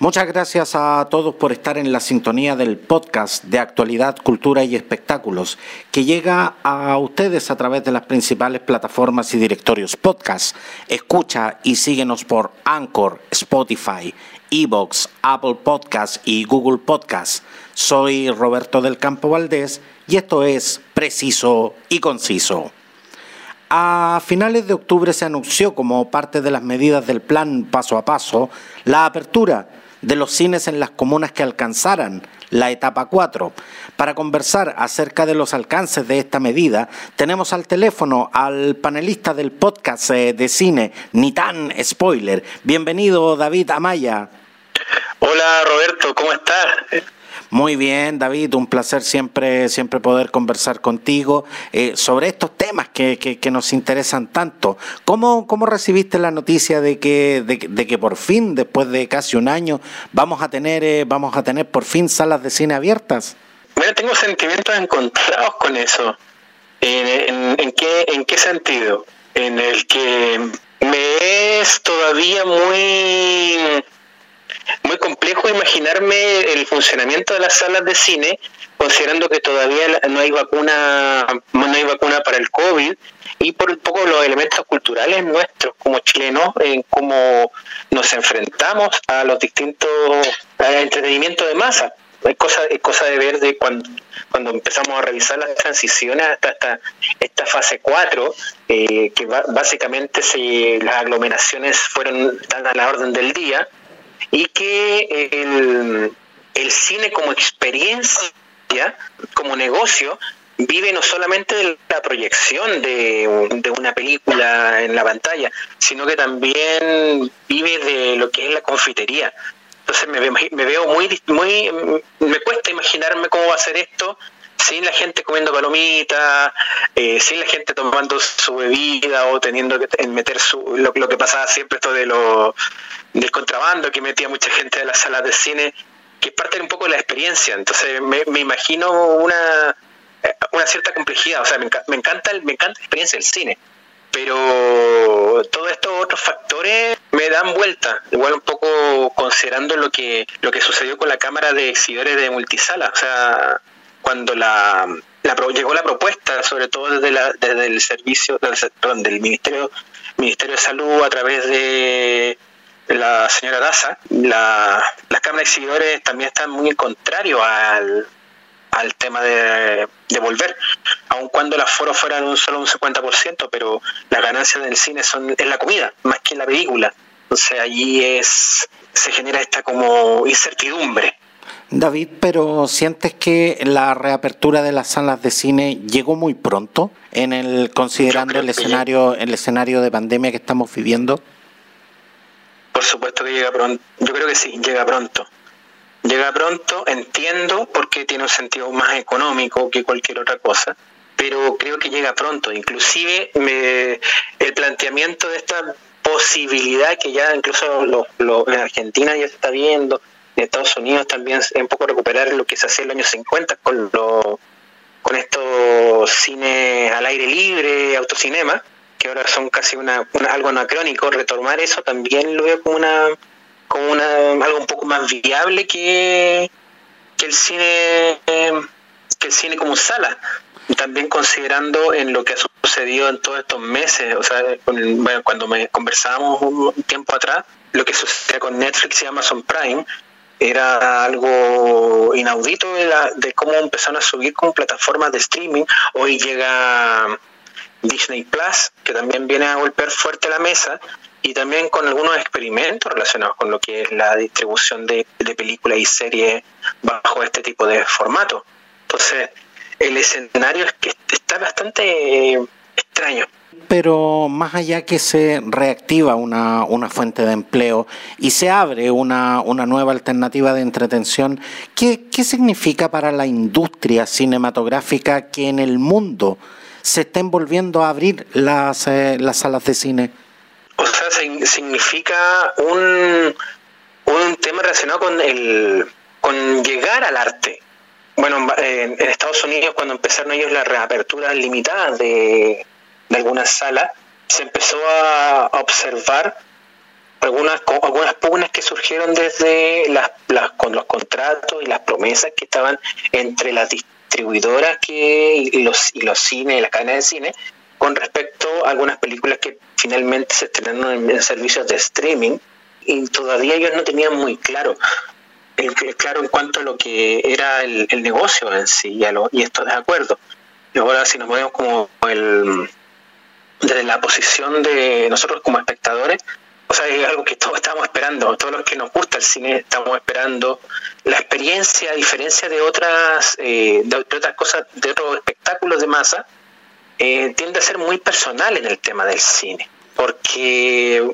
Muchas gracias a todos por estar en la sintonía del podcast de actualidad, cultura y espectáculos que llega a ustedes a través de las principales plataformas y directorios podcast. Escucha y síguenos por Anchor, Spotify, Evox, Apple Podcast y Google Podcast. Soy Roberto del Campo Valdés y esto es Preciso y Conciso. A finales de octubre se anunció como parte de las medidas del plan paso a paso la apertura de los cines en las comunas que alcanzaran la etapa 4. Para conversar acerca de los alcances de esta medida, tenemos al teléfono al panelista del podcast eh, de cine, Ni tan spoiler. Bienvenido, David Amaya. Hola, Roberto, ¿cómo estás? Muy bien, David, un placer siempre, siempre poder conversar contigo eh, sobre estos temas que, que, nos interesan tanto. ¿Cómo, ¿Cómo recibiste la noticia de que, de, que por fin, después de casi un año, vamos a tener, eh, vamos a tener por fin salas de cine abiertas? Bueno, tengo sentimientos encontrados con eso. ¿En, en, qué, ¿En qué sentido? En el que me es todavía muy muy complejo imaginarme el funcionamiento de las salas de cine, considerando que todavía no hay vacuna, no hay vacuna para el COVID y por un poco los elementos culturales nuestros como chilenos en cómo nos enfrentamos a los distintos entretenimientos de masa. Es cosa, es cosa de ver de cuando, cuando empezamos a revisar las transiciones hasta esta, esta fase 4, eh, que básicamente si las aglomeraciones fueron tan a la orden del día, y que el, el cine como experiencia, como negocio, vive no solamente de la proyección de, de, una película en la pantalla, sino que también vive de lo que es la confitería. Entonces me, me veo muy, muy, me cuesta imaginarme cómo va a ser esto sin la gente comiendo palomitas, eh, sin la gente tomando su bebida o teniendo que meter su, lo, que pasaba siempre esto de lo, del contrabando que metía mucha gente de las salas de cine, que es parte un poco de la experiencia. Entonces me, imagino una, eh, una cierta complejidad, o sea, me, encanta me encanta la experiencia del cine pero todos estos otros factores me dan vuelta, igual un poco considerando lo que lo que sucedió con la cámara de exhibidores de multisala, o sea, cuando la, llegó la propuesta, sobre todo desde, la, desde el servicio, perdón, del Ministerio, Ministerio de Salud a través de la señora Daza, la, las cámaras de exhibidores también están muy contrarios al, al tema de, de, volver, aun cuando las foros fueran un solo un 50%, pero las ganancias del cine son en la comida, más que en la película. Entonces allí es se genera esta como incertidumbre David, pero ¿sientes que la reapertura de las salas de cine llegó muy pronto en el considerando el escenario el escenario de pandemia que estamos viviendo? Por supuesto que llega pronto. Yo creo que sí, llega pronto. Llega pronto, entiendo porque tiene un sentido más económico que cualquier otra cosa, pero creo que llega pronto. Inclusive me, el planteamiento de esta posibilidad que ya incluso en Argentina ya se está viendo, de Estados Unidos también un poco recuperar lo que se hacía en los años 50 con, lo, con estos cines al aire libre, autocinema, que ahora son casi una, algo anacrónico, retomar eso también lo veo como una como una algo un poco más viable que, que el cine que el cine como sala también considerando en lo que ha sucedido en todos estos meses o sea cuando me conversábamos un tiempo atrás lo que sucede con Netflix y Amazon Prime era algo inaudito de, de cómo empezaron a subir como plataformas de streaming. Hoy llega Disney Plus, que también viene a golpear fuerte la mesa, y también con algunos experimentos relacionados con lo que es la distribución de, películas y series bajo este tipo de formato. Entonces, el escenario es que está bastante extraño pero más allá que se reactiva una, una fuente de empleo y se abre una, una nueva alternativa de entretención, ¿qué, ¿qué, significa para la industria cinematográfica que en el mundo se estén volviendo a abrir las, eh, las salas de cine? O sea, significa un, un tema relacionado con, el, con llegar al arte. Bueno, en Estados Unidos cuando empezaron ellos la reapertura limitada de de algunas salas, se empezó a observar algunas algunas pugnas que surgieron desde las, las, con los contratos y las promesas que estaban entre las distribuidoras que y los y los cines las cadenas de cine con respecto a algunas películas que finalmente se estrenaron en, servicios de streaming y todavía ellos no tenían muy claro el, claro en cuanto a lo que era el, negocio en sí y, a lo, y esto de acuerdo. Y ahora si nos movemos como el desde la posición de nosotros como espectadores o sea, es algo que todos estamos esperando, todos los que nos gusta el cine estamos esperando la experiencia, a diferencia de otras, eh, de, otras cosas, de otros espectáculos de masa, eh, tiende a ser muy personal en el tema del cine, porque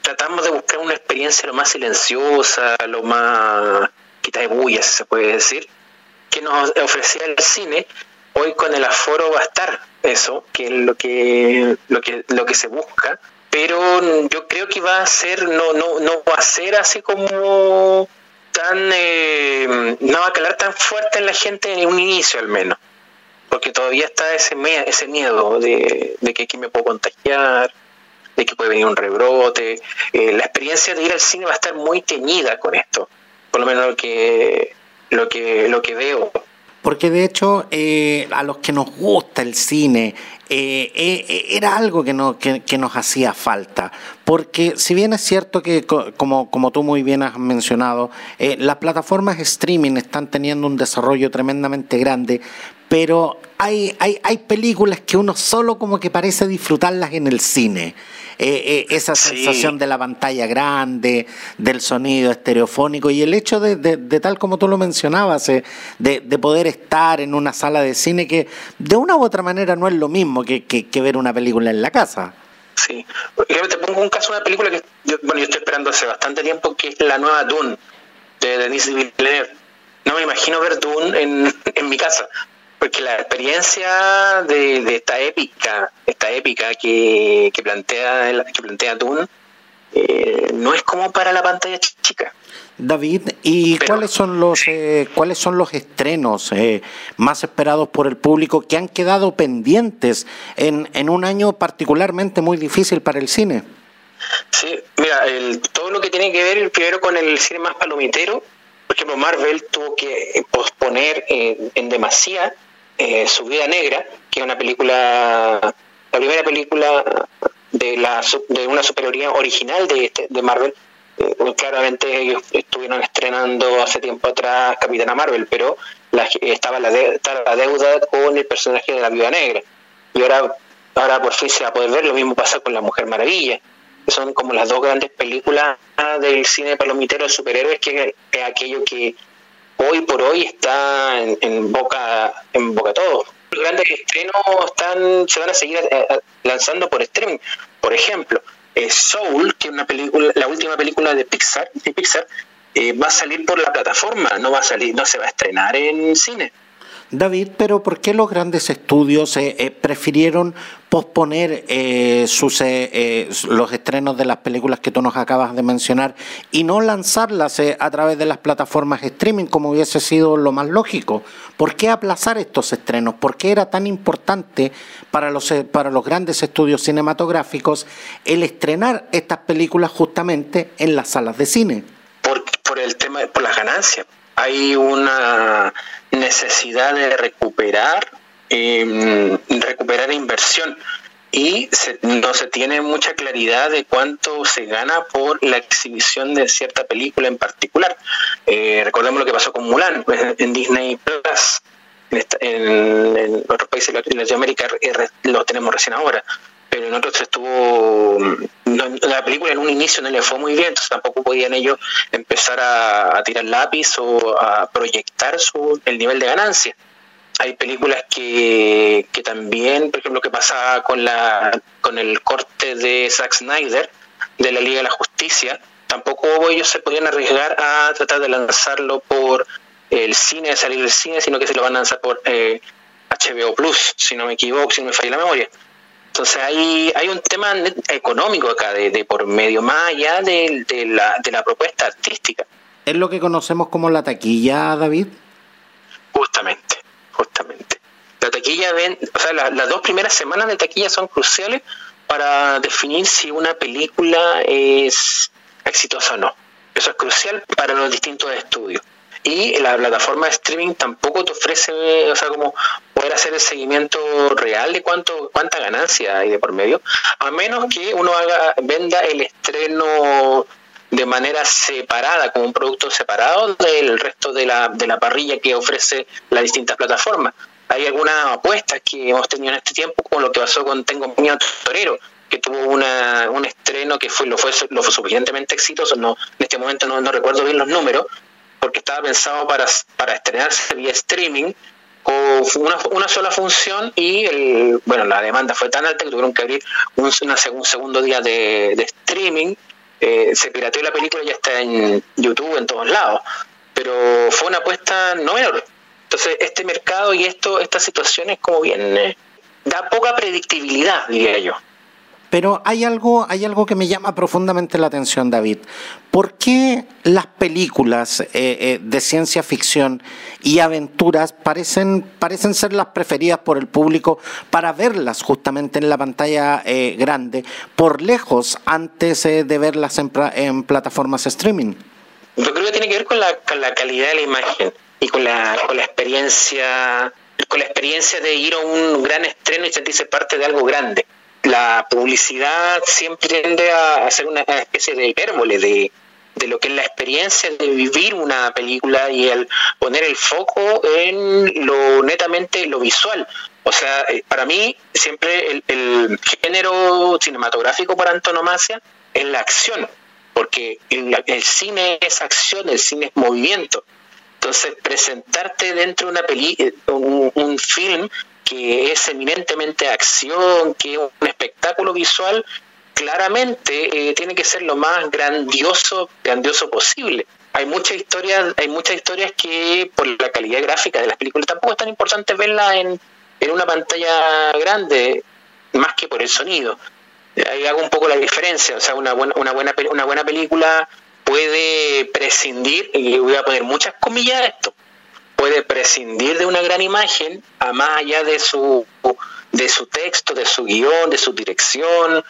tratamos de buscar una experiencia lo más silenciosa, lo más quita de bulla, si se puede decir, que nos ofrecía el cine. Hoy con el aforo va a estar eso, que es lo que, lo que, lo que se busca pero yo creo que va a ser, no, no, no va a ser así como tan, eh, no va a calar tan fuerte en la gente en un inicio al menos, porque todavía está ese, ese miedo de, que aquí me puedo contagiar, de que puede venir un rebrote. Eh, la experiencia de ir al cine va a estar muy teñida con esto, por lo menos lo que, lo que, lo que veo. Porque de hecho, eh, a los que nos gusta el cine, eh, eh, era algo que, no, que, nos hacía falta. Porque si bien es cierto que, como, como tú muy bien has mencionado, las plataformas streaming están teniendo un desarrollo tremendamente grande, pero hay, hay, hay películas que uno solo como que parece disfrutarlas en el cine. Eh, eh, esa sensación de la pantalla grande, del sonido estereofónico y el hecho de, de, tal como tú lo mencionabas, eh, de, de, poder estar en una sala de cine que de una u otra manera no es lo mismo que, que, ver una película en la casa. Sí, te pongo un caso de una película que yo, bueno, yo estoy esperando hace bastante tiempo, que es la nueva Dune de Denis Villeneuve. No me imagino ver Dune en, en mi casa, porque la experiencia de, esta épica, esta épica que, que plantea que plantea Dune, eh, no es como para la pantalla chica. David, ¿y cuáles son los eh, cuáles son los estrenos eh, más esperados por el público que han quedado pendientes en, en un año particularmente muy difícil para el cine? Sí, mira, el, todo lo que tiene que ver primero con el cine más palomitero, por ejemplo, Marvel tuvo que posponer en demasía eh, Su vida negra, que es una película, la primera película de, la, de una superioridad original de, este, de Marvel. Eh, claramente ellos estuvieron estrenando hace tiempo atrás Capitana Marvel, pero la, estaba, la la deuda con el personaje de la Viuda Negra. Y ahora, ahora por fin se va a poder ver, lo mismo pasa con La Mujer Maravilla. Son como las dos grandes películas del cine palomitero de superhéroes, que es aquello que hoy por hoy está en, boca en boca todo. Los grandes estrenos están se van a seguir eh, eh, lanzando por streaming. Por ejemplo, eh, Soul, que es una película, la última película de Pixar, de Pixar va a salir por la plataforma, no va a salir, no se va a estrenar en cine. David, pero ¿por qué los grandes estudios eh, eh, prefirieron posponer eh, sus, los estrenos de las películas que tú nos acabas de mencionar y no lanzarlas a través de las plataformas streaming como hubiese sido lo más lógico? ¿Por qué aplazar estos estrenos? ¿Por qué era tan importante para los, para los grandes estudios cinematográficos el estrenar estas películas justamente en las salas de cine? Por, por el tema, por las ganancias hay una necesidad de recuperar, eh, recuperar inversión y no se tiene mucha claridad de cuánto se gana por la exhibición de cierta película en particular. Eh, recordemos lo que pasó con Mulan en Disney Plus. En, otros países de Latinoamérica eh, lo tenemos recién ahora pero en otros estuvo la película en un inicio no le fue muy bien entonces tampoco podían ellos empezar a, tirar lápiz o a proyectar su el nivel de ganancia hay películas que, que también por ejemplo lo que pasa con la con el corte de Zack Snyder de la Liga de la Justicia tampoco ellos se podían arriesgar a tratar de lanzarlo por el cine, de salir del cine, sino que se lo van a lanzar por eh, HBO Plus, si no me equivoco, si no me falla la memoria. Entonces hay, hay un tema económico acá de, por medio, más allá de, la, de la propuesta artística. ¿Es lo que conocemos como la taquilla, David? Justamente, justamente. La taquilla ven, o sea, las dos primeras semanas de taquilla son cruciales para definir si una película es exitosa o no. Eso es crucial para los distintos estudios. Y la plataforma de streaming tampoco te ofrece, o sea, como poder hacer el seguimiento real de cuánto cuánta ganancia hay de por medio, a menos que uno haga venda el estreno de manera separada, como un producto separado del resto de la, de la parrilla que ofrece las distintas plataformas. Hay algunas apuestas que hemos tenido en este tiempo, como lo que pasó con Tengo Miedo Torero, que tuvo una, un estreno que fue lo fue lo fue suficientemente exitoso, no en este momento no, no recuerdo bien los números, porque estaba pensado para, para estrenarse vía streaming con una, una sola función y el, bueno la demanda fue tan alta que tuvieron que abrir un, un segundo día de, streaming. Eh, se pirateó la película y ya está en YouTube en todos lados. Pero fue una apuesta no menor. Entonces este mercado y esto estas situaciones como bien eh, da poca predictibilidad diría yo pero hay algo, hay algo que me llama profundamente la atención, David. ¿Por qué las películas eh, eh, de ciencia ficción y aventuras parecen, parecen ser las preferidas por el público para verlas justamente en la pantalla eh, grande, por lejos antes de verlas en, en, plataformas streaming? Yo creo que tiene que ver con la, con la calidad de la imagen y con la, con la experiencia con la experiencia de ir a un gran estreno y sentirse parte de algo grande la publicidad siempre tiende a hacer una especie de hipérbole de, de lo que es la experiencia de vivir una película y el poner el foco en lo netamente lo visual. O sea, eh, para mí siempre el, el género cinematográfico por antonomasia es la acción, porque el, el, cine es acción, el cine es movimiento. Entonces, presentarte dentro de una peli, eh, un film que es eminentemente acción, que es un espectáculo visual, claramente eh, tiene que ser lo más grandioso, grandioso posible. Hay muchas historias, hay muchas historias que por la calidad gráfica de las películas tampoco es tan importante verlas en, en una pantalla grande, más que por el sonido. Ahí hago un poco la diferencia, o sea, una buena, una buena, una buena película puede prescindir, y voy a poner muchas comillas a esto, puede prescindir de una gran imagen a más allá de su de su texto, de su guion, de su dirección,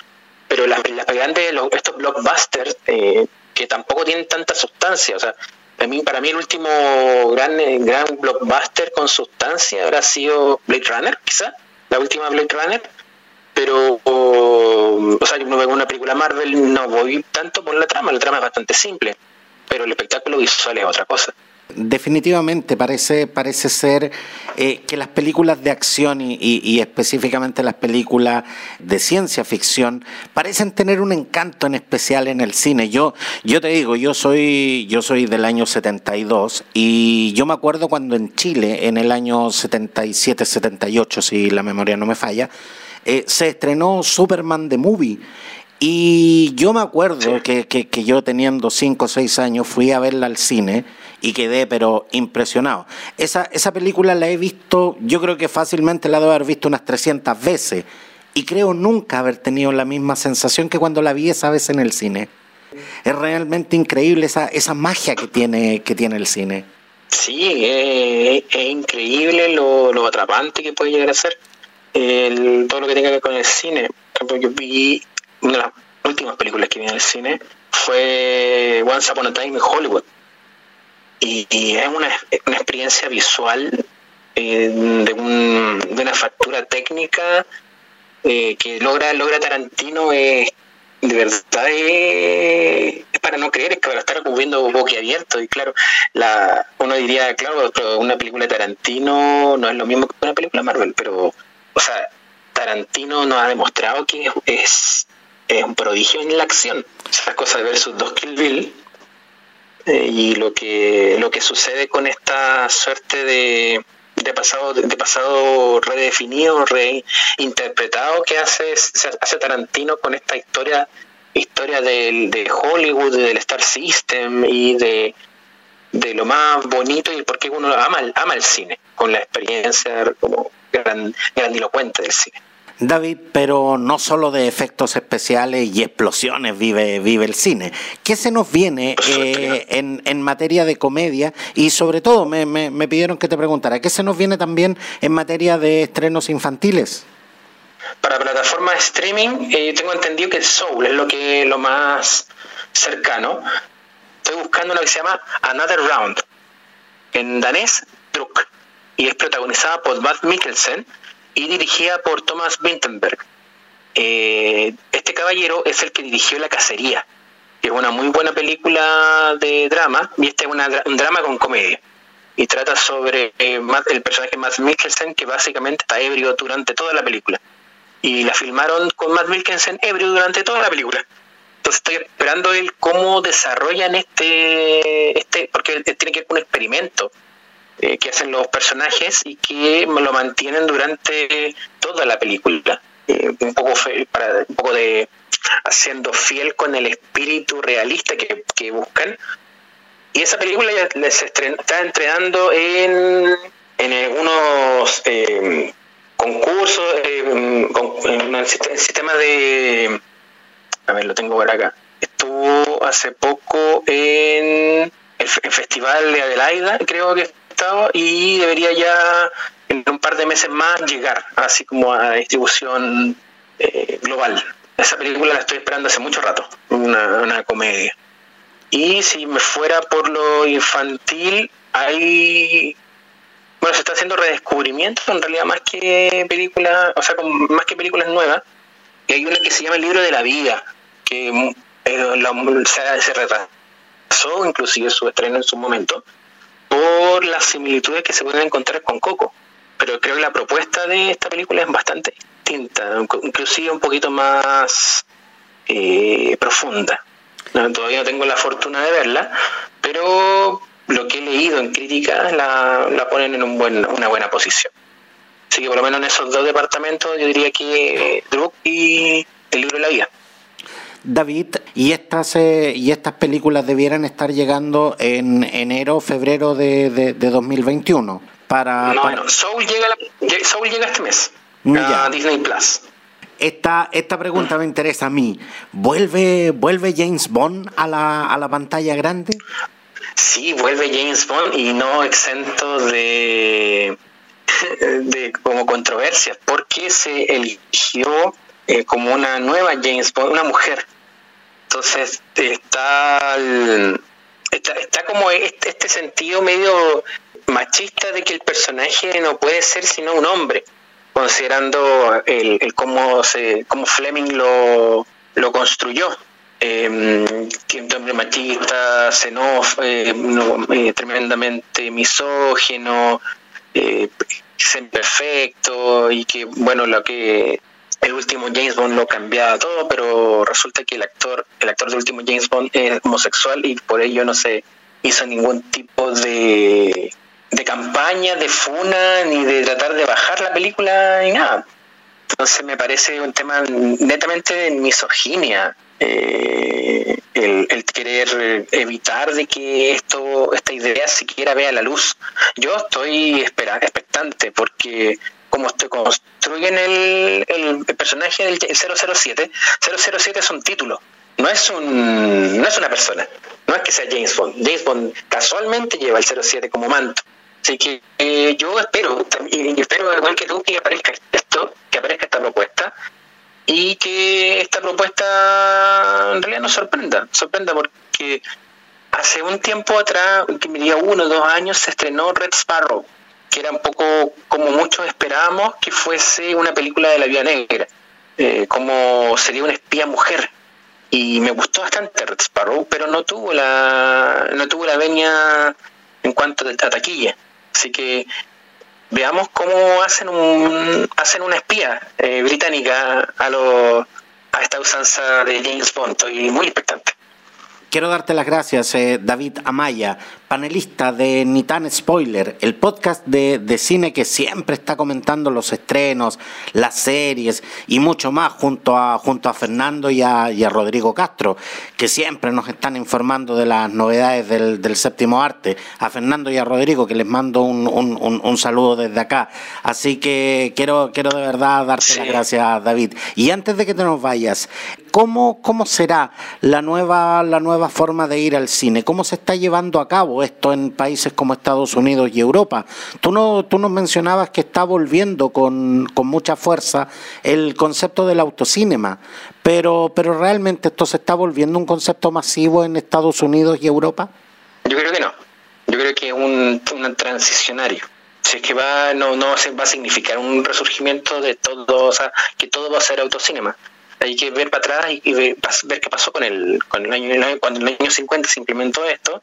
pero las, las grandes, estos blockbusters eh, que tampoco tienen tanta sustancia, o sea, para mí, para mí el último gran, gran blockbuster con sustancia habrá sido Blade Runner, quizá, la última Blade Runner, pero, o, o sea, yo no veo una película Marvel, no voy tanto por la trama, la trama es bastante simple, pero el espectáculo visual es otra cosa. Definitivamente parece, parece ser eh, que las películas de acción y, específicamente las películas de ciencia ficción parecen tener un encanto en especial en el cine. Yo, yo te digo, yo soy, yo soy del año 72 y yo me acuerdo cuando en Chile, en el año 77-78, si la memoria no me falla, eh, se estrenó Superman the Movie y yo me acuerdo que, que, que, yo teniendo 5 o 6 años fui a verla al cine y quedé pero impresionado. Esa, esa película la he visto, yo creo que fácilmente la debo haber visto unas 300 veces y creo nunca haber tenido la misma sensación que cuando la vi esa vez en el cine. Es realmente increíble esa, esa magia que tiene, que tiene el cine. Sí, es, es increíble lo, lo, atrapante que puede llegar a ser el, todo lo que tenga que ver con el cine. Yo vi una de las últimas películas que vi en el cine fue Once Upon a Time in Hollywood. Y, es una, una, experiencia visual eh, de, un, de, una factura técnica eh, que logra, logra Tarantino. Eh, de verdad es, para no creer, es que para estar viendo boquiabierto. Y claro, la, uno diría, claro, una película de Tarantino no es lo mismo que una película Marvel, pero, o sea, Tarantino nos ha demostrado que es un prodigio en la acción. Esas cosas versus dos Kill Bill eh, y lo que lo que sucede con esta suerte de, de pasado de pasado redefinido, reinterpretado que hace hace Tarantino con esta historia historia del, de Hollywood, del Star System y de, de lo más bonito y por qué uno ama, ama el cine, con la experiencia como gran, grandilocuente del cine. David, pero no solo de efectos especiales y explosiones vive, vive el cine. ¿Qué se nos viene eh, en, en, materia de comedia? Y sobre todo, me, me, me, pidieron que te preguntara, ¿qué se nos viene también en materia de estrenos infantiles? para plataformas de streaming, eh, tengo entendido que Soul es lo que lo más cercano. Estoy buscando una que se llama Another Round, en danés, Druk, y es protagonizada por Matt Mikkelsen y dirigida por Thomas Vinterberg. Eh, este caballero es el que dirigió La Cacería, que es una muy buena película de drama, y este es un drama con comedia. Y trata sobre eh, el personaje Matt Mikkelsen, que básicamente está ebrio durante toda la película. Y la filmaron con Matt Mikkelsen ebrio durante toda la película. Entonces estoy esperando el cómo desarrollan este, este porque tiene que ver con un experimento eh, que hacen los personajes y que lo mantienen durante toda la película. Eh, un poco para un poco de haciendo fiel con el espíritu realista que, buscan. Y esa película ya les está entrenando en, en algunos eh, concursos, en el sistema de a ver, lo tengo por acá. Estuvo hace poco en el, Festival de Adelaida, creo que y debería ya en un par de meses más llegar, así como a distribución eh, global. Esa película la estoy esperando hace mucho rato, una, una comedia. Y si me fuera por lo infantil, hay bueno, se está haciendo redescubrimiento en realidad más que películas, o sea, más que películas nuevas. Y hay una que se llama El libro de la vida, que eh, se, retrasó inclusive su estreno en su momento por las similitudes que se pueden encontrar con Coco. Pero creo que la propuesta de esta película es bastante distinta, inclusive un poquito más eh, profunda. todavía no tengo la fortuna de verla, pero lo que he leído en críticas la, la ponen en un buen, una buena posición. Así que por lo menos en esos dos departamentos yo diría que Druk y el libro de la vida. David, y estas, eh, y estas películas debieran estar llegando en enero, febrero de, de, 2021. Para, no, Soul, llega Soul llega este mes a Disney Plus. Esta, esta pregunta me interesa a mí. ¿Vuelve, ¿Vuelve James Bond a la, a la pantalla grande? Sí, vuelve James Bond y no exento de, de como controversias, porque se eligió eh, como una nueva James Bond, una mujer. Entonces está, está, como este, este, sentido medio machista de que el personaje no puede ser sino un hombre, considerando el, cómo, se, cómo Fleming lo, lo construyó. Eh, un hombre machista, eh, eh, tremendamente misógeno, eh, perfecto y que, bueno, lo que el último James Bond lo cambiaba todo, pero resulta que el actor, el actor del último James Bond es homosexual y por ello no se hizo ningún tipo de, de campaña, de funa, ni de tratar de bajar la película, ni nada. Entonces me parece un tema netamente de misoginia. Eh, el, el, querer evitar de que esto esta idea siquiera vea la luz. Yo estoy espera, expectante porque como te construyen el, el, personaje del 007, 007 es un título, no es, un, no es una persona, no es que sea James Bond. James Bond casualmente lleva el 07 como manto. Así que eh, yo espero, y espero igual que tú, que aparezca esto, que aparezca esta propuesta y que esta propuesta en realidad nos sorprenda, sorprenda porque hace un tiempo atrás, que me diría uno o dos años, se estrenó Red Sparrow, que era un poco como muchos esperábamos que fuese una película de la vida negra, eh, como sería una espía mujer. Y me gustó bastante Red Sparrow, pero no tuvo la no tuvo la venia en cuanto a taquilla. Así que veamos cómo hacen un hacen una espía eh, británica a lo a esta usanza de James Bond. Estoy muy expectante. Quiero darte las gracias, eh, David Amaya, panelista de Nitan Spoiler, el podcast de, de, cine que siempre está comentando los estrenos, las series y mucho más junto a, junto a Fernando y a, y a Rodrigo Castro, que siempre nos están informando de las novedades del, del séptimo arte. A Fernando y a Rodrigo, que les mando un, un, un, saludo desde acá. Así que quiero, quiero de verdad darte las gracias, David. Y antes de que te nos vayas, ¿cómo, cómo será la nueva, la nueva nueva forma de ir al cine. ¿Cómo se está llevando a cabo esto en países como Estados Unidos y Europa? Tú, no, tú nos mencionabas que está volviendo con, con mucha fuerza el concepto del autocinema, pero, pero realmente esto se está volviendo un concepto masivo en Estados Unidos y Europa. Yo creo que no. Yo creo que es un, un transicionario si es que va no no va a significar un resurgimiento de todo o sea que todo va a ser autocinema hay que ver para atrás y, ver, qué pasó con el, con el año cuando en el año 50 se implementó esto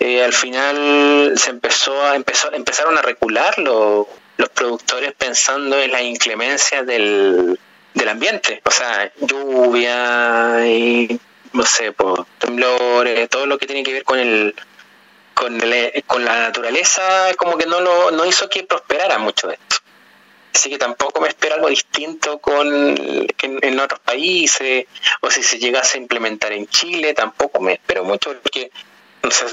eh, al final se empezó a empezó, empezaron a recular los productores pensando en la inclemencia del, del ambiente. O sea lluvia y no sé pues, temblores todo lo que tiene que ver con el con, con la naturaleza como que no lo no hizo que prosperara mucho esto Así que tampoco me espero algo distinto con en, otros países, o si se llegase a implementar en Chile, tampoco me espero mucho, porque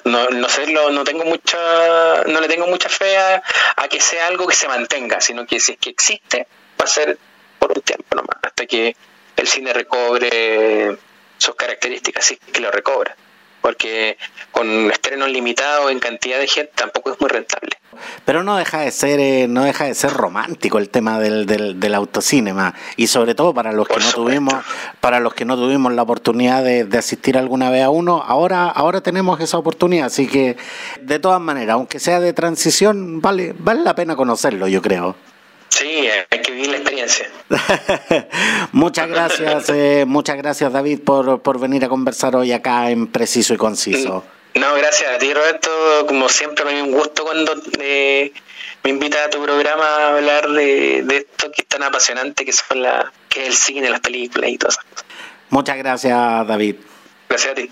no, no, sé, no tengo mucha, no le tengo mucha fe a, que sea algo que se mantenga, sino que si es que existe, va a ser por un tiempo nomás, hasta que el cine recobre sus características, si que lo recobra porque con estrenos limitados en cantidad de gente tampoco es muy rentable. Pero no deja de ser eh, no deja de ser romántico el tema del, del, del autocinema y sobre todo para los que no tuvimos para los que no tuvimos la oportunidad de, asistir alguna vez a uno ahora ahora tenemos esa oportunidad así que de todas maneras aunque sea de transición vale vale la pena conocerlo yo creo. Sí, hay que vivir la experiencia. muchas gracias, eh, muchas gracias David por, por venir a conversar hoy acá en Preciso y Conciso. No, gracias a ti Roberto, como siempre me un gusto cuando eh, me invitas a tu programa a hablar de, de, esto que es tan apasionante que son la, que es el cine, las películas y todas esas cosas. Muchas gracias David. Gracias a ti.